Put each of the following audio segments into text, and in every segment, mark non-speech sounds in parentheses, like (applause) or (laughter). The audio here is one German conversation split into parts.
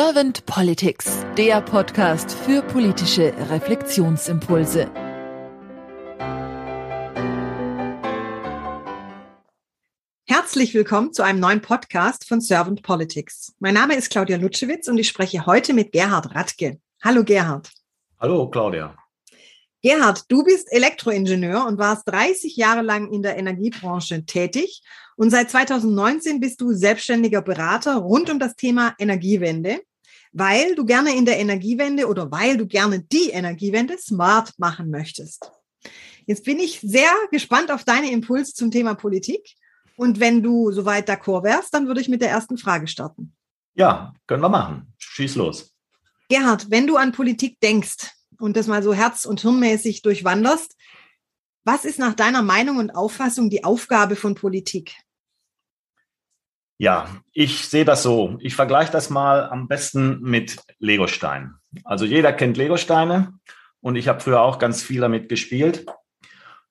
Servant Politics, der Podcast für politische Reflexionsimpulse. Herzlich willkommen zu einem neuen Podcast von Servant Politics. Mein Name ist Claudia Lutschewitz und ich spreche heute mit Gerhard Radke. Hallo Gerhard. Hallo Claudia. Gerhard, du bist Elektroingenieur und warst 30 Jahre lang in der Energiebranche tätig und seit 2019 bist du selbstständiger Berater rund um das Thema Energiewende, weil du gerne in der Energiewende oder weil du gerne die Energiewende smart machen möchtest. Jetzt bin ich sehr gespannt auf deine Impulse zum Thema Politik. Und wenn du soweit d'accord wärst, dann würde ich mit der ersten Frage starten. Ja, können wir machen. Schieß los. Gerhard, wenn du an Politik denkst und das mal so herz- und hirnmäßig durchwanderst, was ist nach deiner Meinung und Auffassung die Aufgabe von Politik? Ja, ich sehe das so. Ich vergleiche das mal am besten mit Legosteinen. Also jeder kennt Legosteine und ich habe früher auch ganz viel damit gespielt.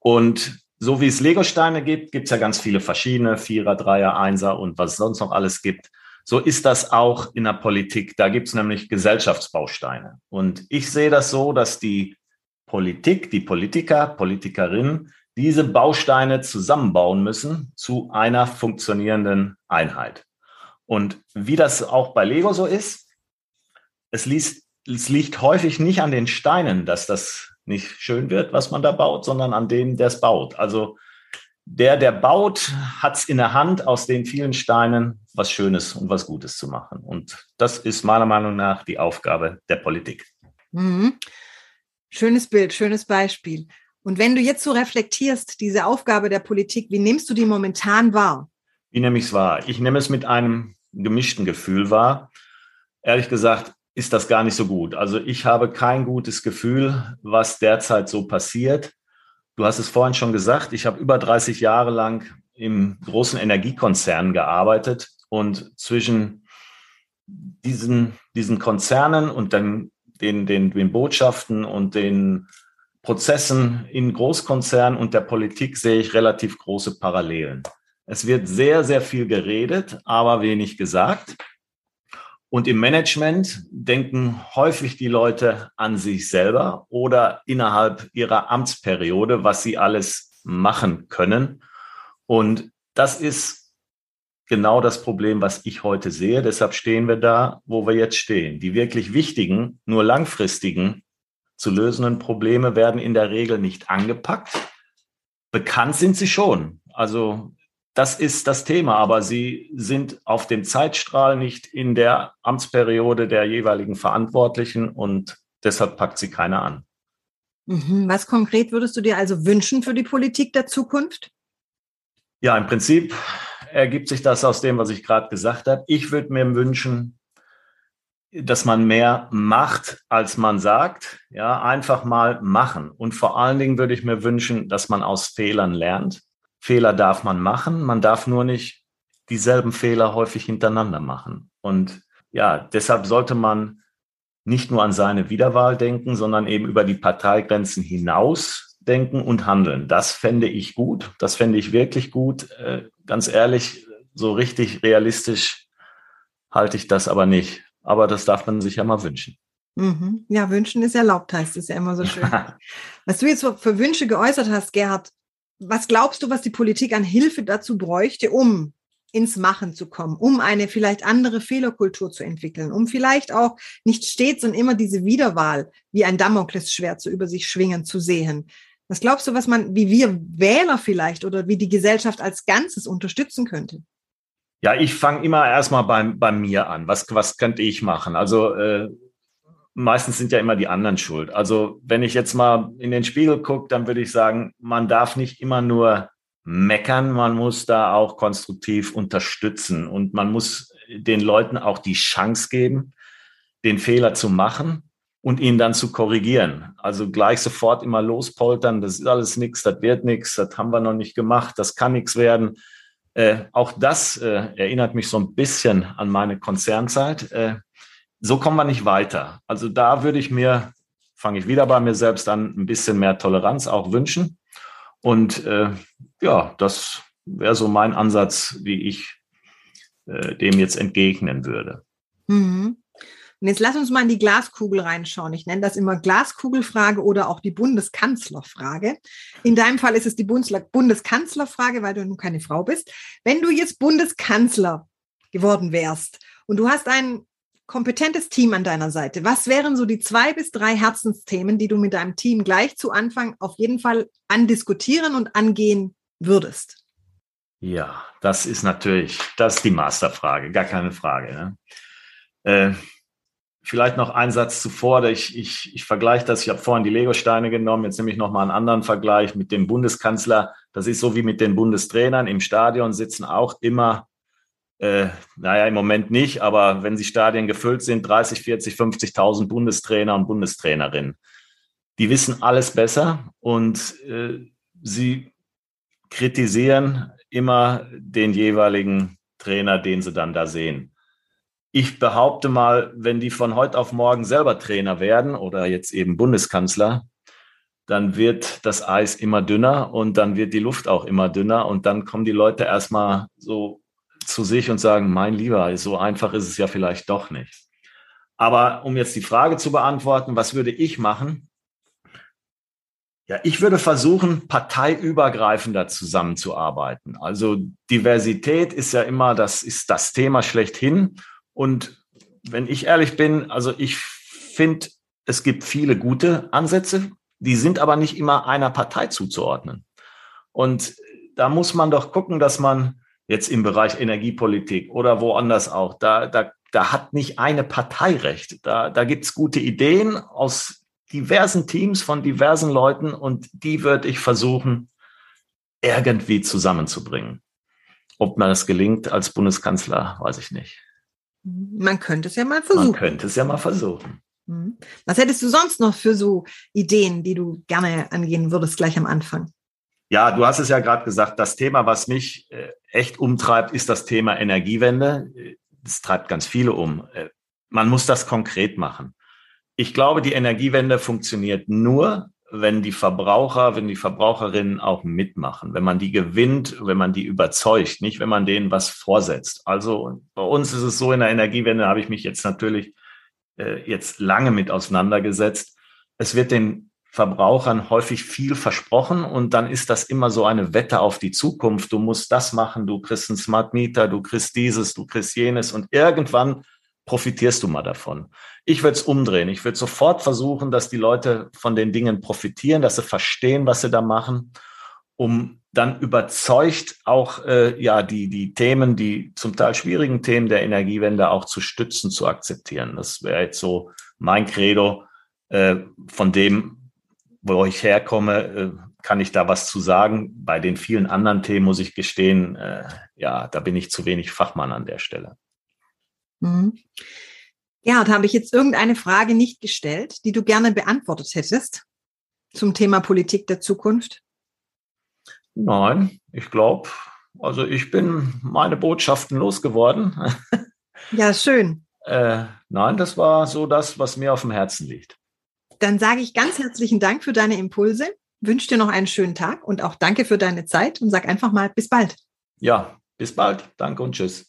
Und so wie es Legosteine gibt, gibt es ja ganz viele verschiedene, Vierer, Dreier, Einser und was es sonst noch alles gibt. So ist das auch in der Politik. Da gibt es nämlich Gesellschaftsbausteine. Und ich sehe das so, dass die Politik, die Politiker, Politikerinnen diese Bausteine zusammenbauen müssen zu einer funktionierenden Einheit. Und wie das auch bei Lego so ist, es, liest, es liegt häufig nicht an den Steinen, dass das nicht schön wird, was man da baut, sondern an dem, der es baut. Also der, der baut, hat es in der Hand, aus den vielen Steinen was Schönes und was Gutes zu machen. Und das ist meiner Meinung nach die Aufgabe der Politik. Mhm. Schönes Bild, schönes Beispiel. Und wenn du jetzt so reflektierst, diese Aufgabe der Politik, wie nimmst du die momentan wahr? Wie nehme ich es wahr? Ich nehme es mit einem gemischten Gefühl wahr. Ehrlich gesagt ist das gar nicht so gut. Also ich habe kein gutes Gefühl, was derzeit so passiert. Du hast es vorhin schon gesagt, ich habe über 30 Jahre lang im großen Energiekonzern gearbeitet und zwischen diesen, diesen Konzernen und dann den, den, den Botschaften und den Prozessen in Großkonzernen und der Politik sehe ich relativ große Parallelen. Es wird sehr, sehr viel geredet, aber wenig gesagt. Und im Management denken häufig die Leute an sich selber oder innerhalb ihrer Amtsperiode, was sie alles machen können. Und das ist genau das Problem, was ich heute sehe. Deshalb stehen wir da, wo wir jetzt stehen. Die wirklich wichtigen, nur langfristigen zu lösenden Probleme werden in der Regel nicht angepackt. Bekannt sind sie schon. Also das ist das Thema, aber sie sind auf dem Zeitstrahl nicht in der Amtsperiode der jeweiligen Verantwortlichen und deshalb packt sie keiner an. Mhm. Was konkret würdest du dir also wünschen für die Politik der Zukunft? Ja, im Prinzip ergibt sich das aus dem, was ich gerade gesagt habe. Ich würde mir wünschen, dass man mehr macht, als man sagt. Ja, einfach mal machen. Und vor allen Dingen würde ich mir wünschen, dass man aus Fehlern lernt. Fehler darf man machen. Man darf nur nicht dieselben Fehler häufig hintereinander machen. Und ja, deshalb sollte man nicht nur an seine Wiederwahl denken, sondern eben über die Parteigrenzen hinaus denken und handeln. Das fände ich gut. Das fände ich wirklich gut. Äh, ganz ehrlich, so richtig realistisch halte ich das aber nicht aber das darf man sich ja mal wünschen. Mhm. Ja, wünschen ist erlaubt, heißt es ja immer so schön. (laughs) was du jetzt für Wünsche geäußert hast, Gerhard, was glaubst du, was die Politik an Hilfe dazu bräuchte, um ins Machen zu kommen, um eine vielleicht andere Fehlerkultur zu entwickeln, um vielleicht auch nicht stets und immer diese Wiederwahl wie ein Damoklesschwert so über sich schwingen zu sehen? Was glaubst du, was man, wie wir Wähler vielleicht oder wie die Gesellschaft als Ganzes unterstützen könnte? Ja, ich fange immer erstmal bei, bei mir an. Was, was könnte ich machen? Also äh, meistens sind ja immer die anderen schuld. Also wenn ich jetzt mal in den Spiegel gucke, dann würde ich sagen, man darf nicht immer nur meckern, man muss da auch konstruktiv unterstützen und man muss den Leuten auch die Chance geben, den Fehler zu machen und ihn dann zu korrigieren. Also gleich sofort immer lospoltern, das ist alles nichts, das wird nichts, das haben wir noch nicht gemacht, das kann nichts werden äh, auch das äh, erinnert mich so ein bisschen an meine Konzernzeit. Äh, so kommen wir nicht weiter. Also da würde ich mir, fange ich wieder bei mir selbst an, ein bisschen mehr Toleranz auch wünschen. Und äh, ja, das wäre so mein Ansatz, wie ich äh, dem jetzt entgegnen würde. Mhm. Und jetzt lass uns mal in die Glaskugel reinschauen. Ich nenne das immer Glaskugelfrage oder auch die Bundeskanzlerfrage. In deinem Fall ist es die Bundeskanzlerfrage, weil du nun keine Frau bist. Wenn du jetzt Bundeskanzler geworden wärst und du hast ein kompetentes Team an deiner Seite, was wären so die zwei bis drei Herzensthemen, die du mit deinem Team gleich zu Anfang auf jeden Fall andiskutieren und angehen würdest? Ja, das ist natürlich, das ist die Masterfrage, gar keine Frage. Ne? Äh, vielleicht noch ein Satz zuvor. Ich, ich, ich vergleiche das. Ich habe vorhin die Lego-Steine genommen. Jetzt nehme ich noch mal einen anderen Vergleich mit dem Bundeskanzler. Das ist so wie mit den Bundestrainern. Im Stadion sitzen auch immer, äh, naja, im Moment nicht, aber wenn die Stadien gefüllt sind, 30, 40, 50.000 Bundestrainer und Bundestrainerinnen. Die wissen alles besser und äh, sie kritisieren immer den jeweiligen Trainer, den sie dann da sehen ich behaupte mal, wenn die von heute auf morgen selber Trainer werden oder jetzt eben Bundeskanzler, dann wird das Eis immer dünner und dann wird die Luft auch immer dünner und dann kommen die Leute erstmal so zu sich und sagen, mein Lieber, so einfach ist es ja vielleicht doch nicht. Aber um jetzt die Frage zu beantworten, was würde ich machen? Ja, ich würde versuchen, parteiübergreifender zusammenzuarbeiten. Also Diversität ist ja immer, das ist das Thema schlechthin. Und wenn ich ehrlich bin, also ich finde, es gibt viele gute Ansätze, die sind aber nicht immer einer Partei zuzuordnen. Und da muss man doch gucken, dass man jetzt im Bereich Energiepolitik oder woanders auch, da, da, da hat nicht eine Partei recht. Da, da gibt es gute Ideen aus diversen Teams von diversen Leuten und die würde ich versuchen, irgendwie zusammenzubringen. Ob mir das gelingt als Bundeskanzler, weiß ich nicht. Man könnte es ja mal versuchen. Man könnte es ja mal versuchen. Mhm. Was hättest du sonst noch für so Ideen, die du gerne angehen würdest, gleich am Anfang? Ja, du hast es ja gerade gesagt, das Thema, was mich äh, echt umtreibt, ist das Thema Energiewende. Das treibt ganz viele um. Äh, man muss das konkret machen. Ich glaube, die Energiewende funktioniert nur, wenn die Verbraucher, wenn die Verbraucherinnen auch mitmachen, wenn man die gewinnt, wenn man die überzeugt, nicht wenn man denen was vorsetzt. Also bei uns ist es so in der Energiewende, habe ich mich jetzt natürlich äh, jetzt lange mit auseinandergesetzt. Es wird den Verbrauchern häufig viel versprochen und dann ist das immer so eine Wette auf die Zukunft. Du musst das machen, du kriegst einen Smart Meter, du kriegst dieses, du kriegst jenes und irgendwann profitierst du mal davon. Ich würde es umdrehen. Ich würde sofort versuchen, dass die Leute von den Dingen profitieren, dass sie verstehen, was sie da machen, um dann überzeugt auch äh, ja die die Themen, die zum Teil schwierigen Themen der Energiewende auch zu stützen, zu akzeptieren. Das wäre jetzt so mein Credo. Äh, von dem, wo ich herkomme, äh, kann ich da was zu sagen. Bei den vielen anderen Themen muss ich gestehen, äh, ja, da bin ich zu wenig Fachmann an der Stelle. Mhm. Gerhard, habe ich jetzt irgendeine Frage nicht gestellt, die du gerne beantwortet hättest zum Thema Politik der Zukunft? Nein, ich glaube, also ich bin meine Botschaften losgeworden. (laughs) Ja, schön. äh, nein, das war so das, was mir auf dem Herzen liegt. Dann sage ich ganz herzlichen Dank für deine Impulse, wünsche dir noch einen schönen Tag und auch danke für deine Zeit und sag einfach mal bis bald. Ja, bis bald. Danke und tschüss.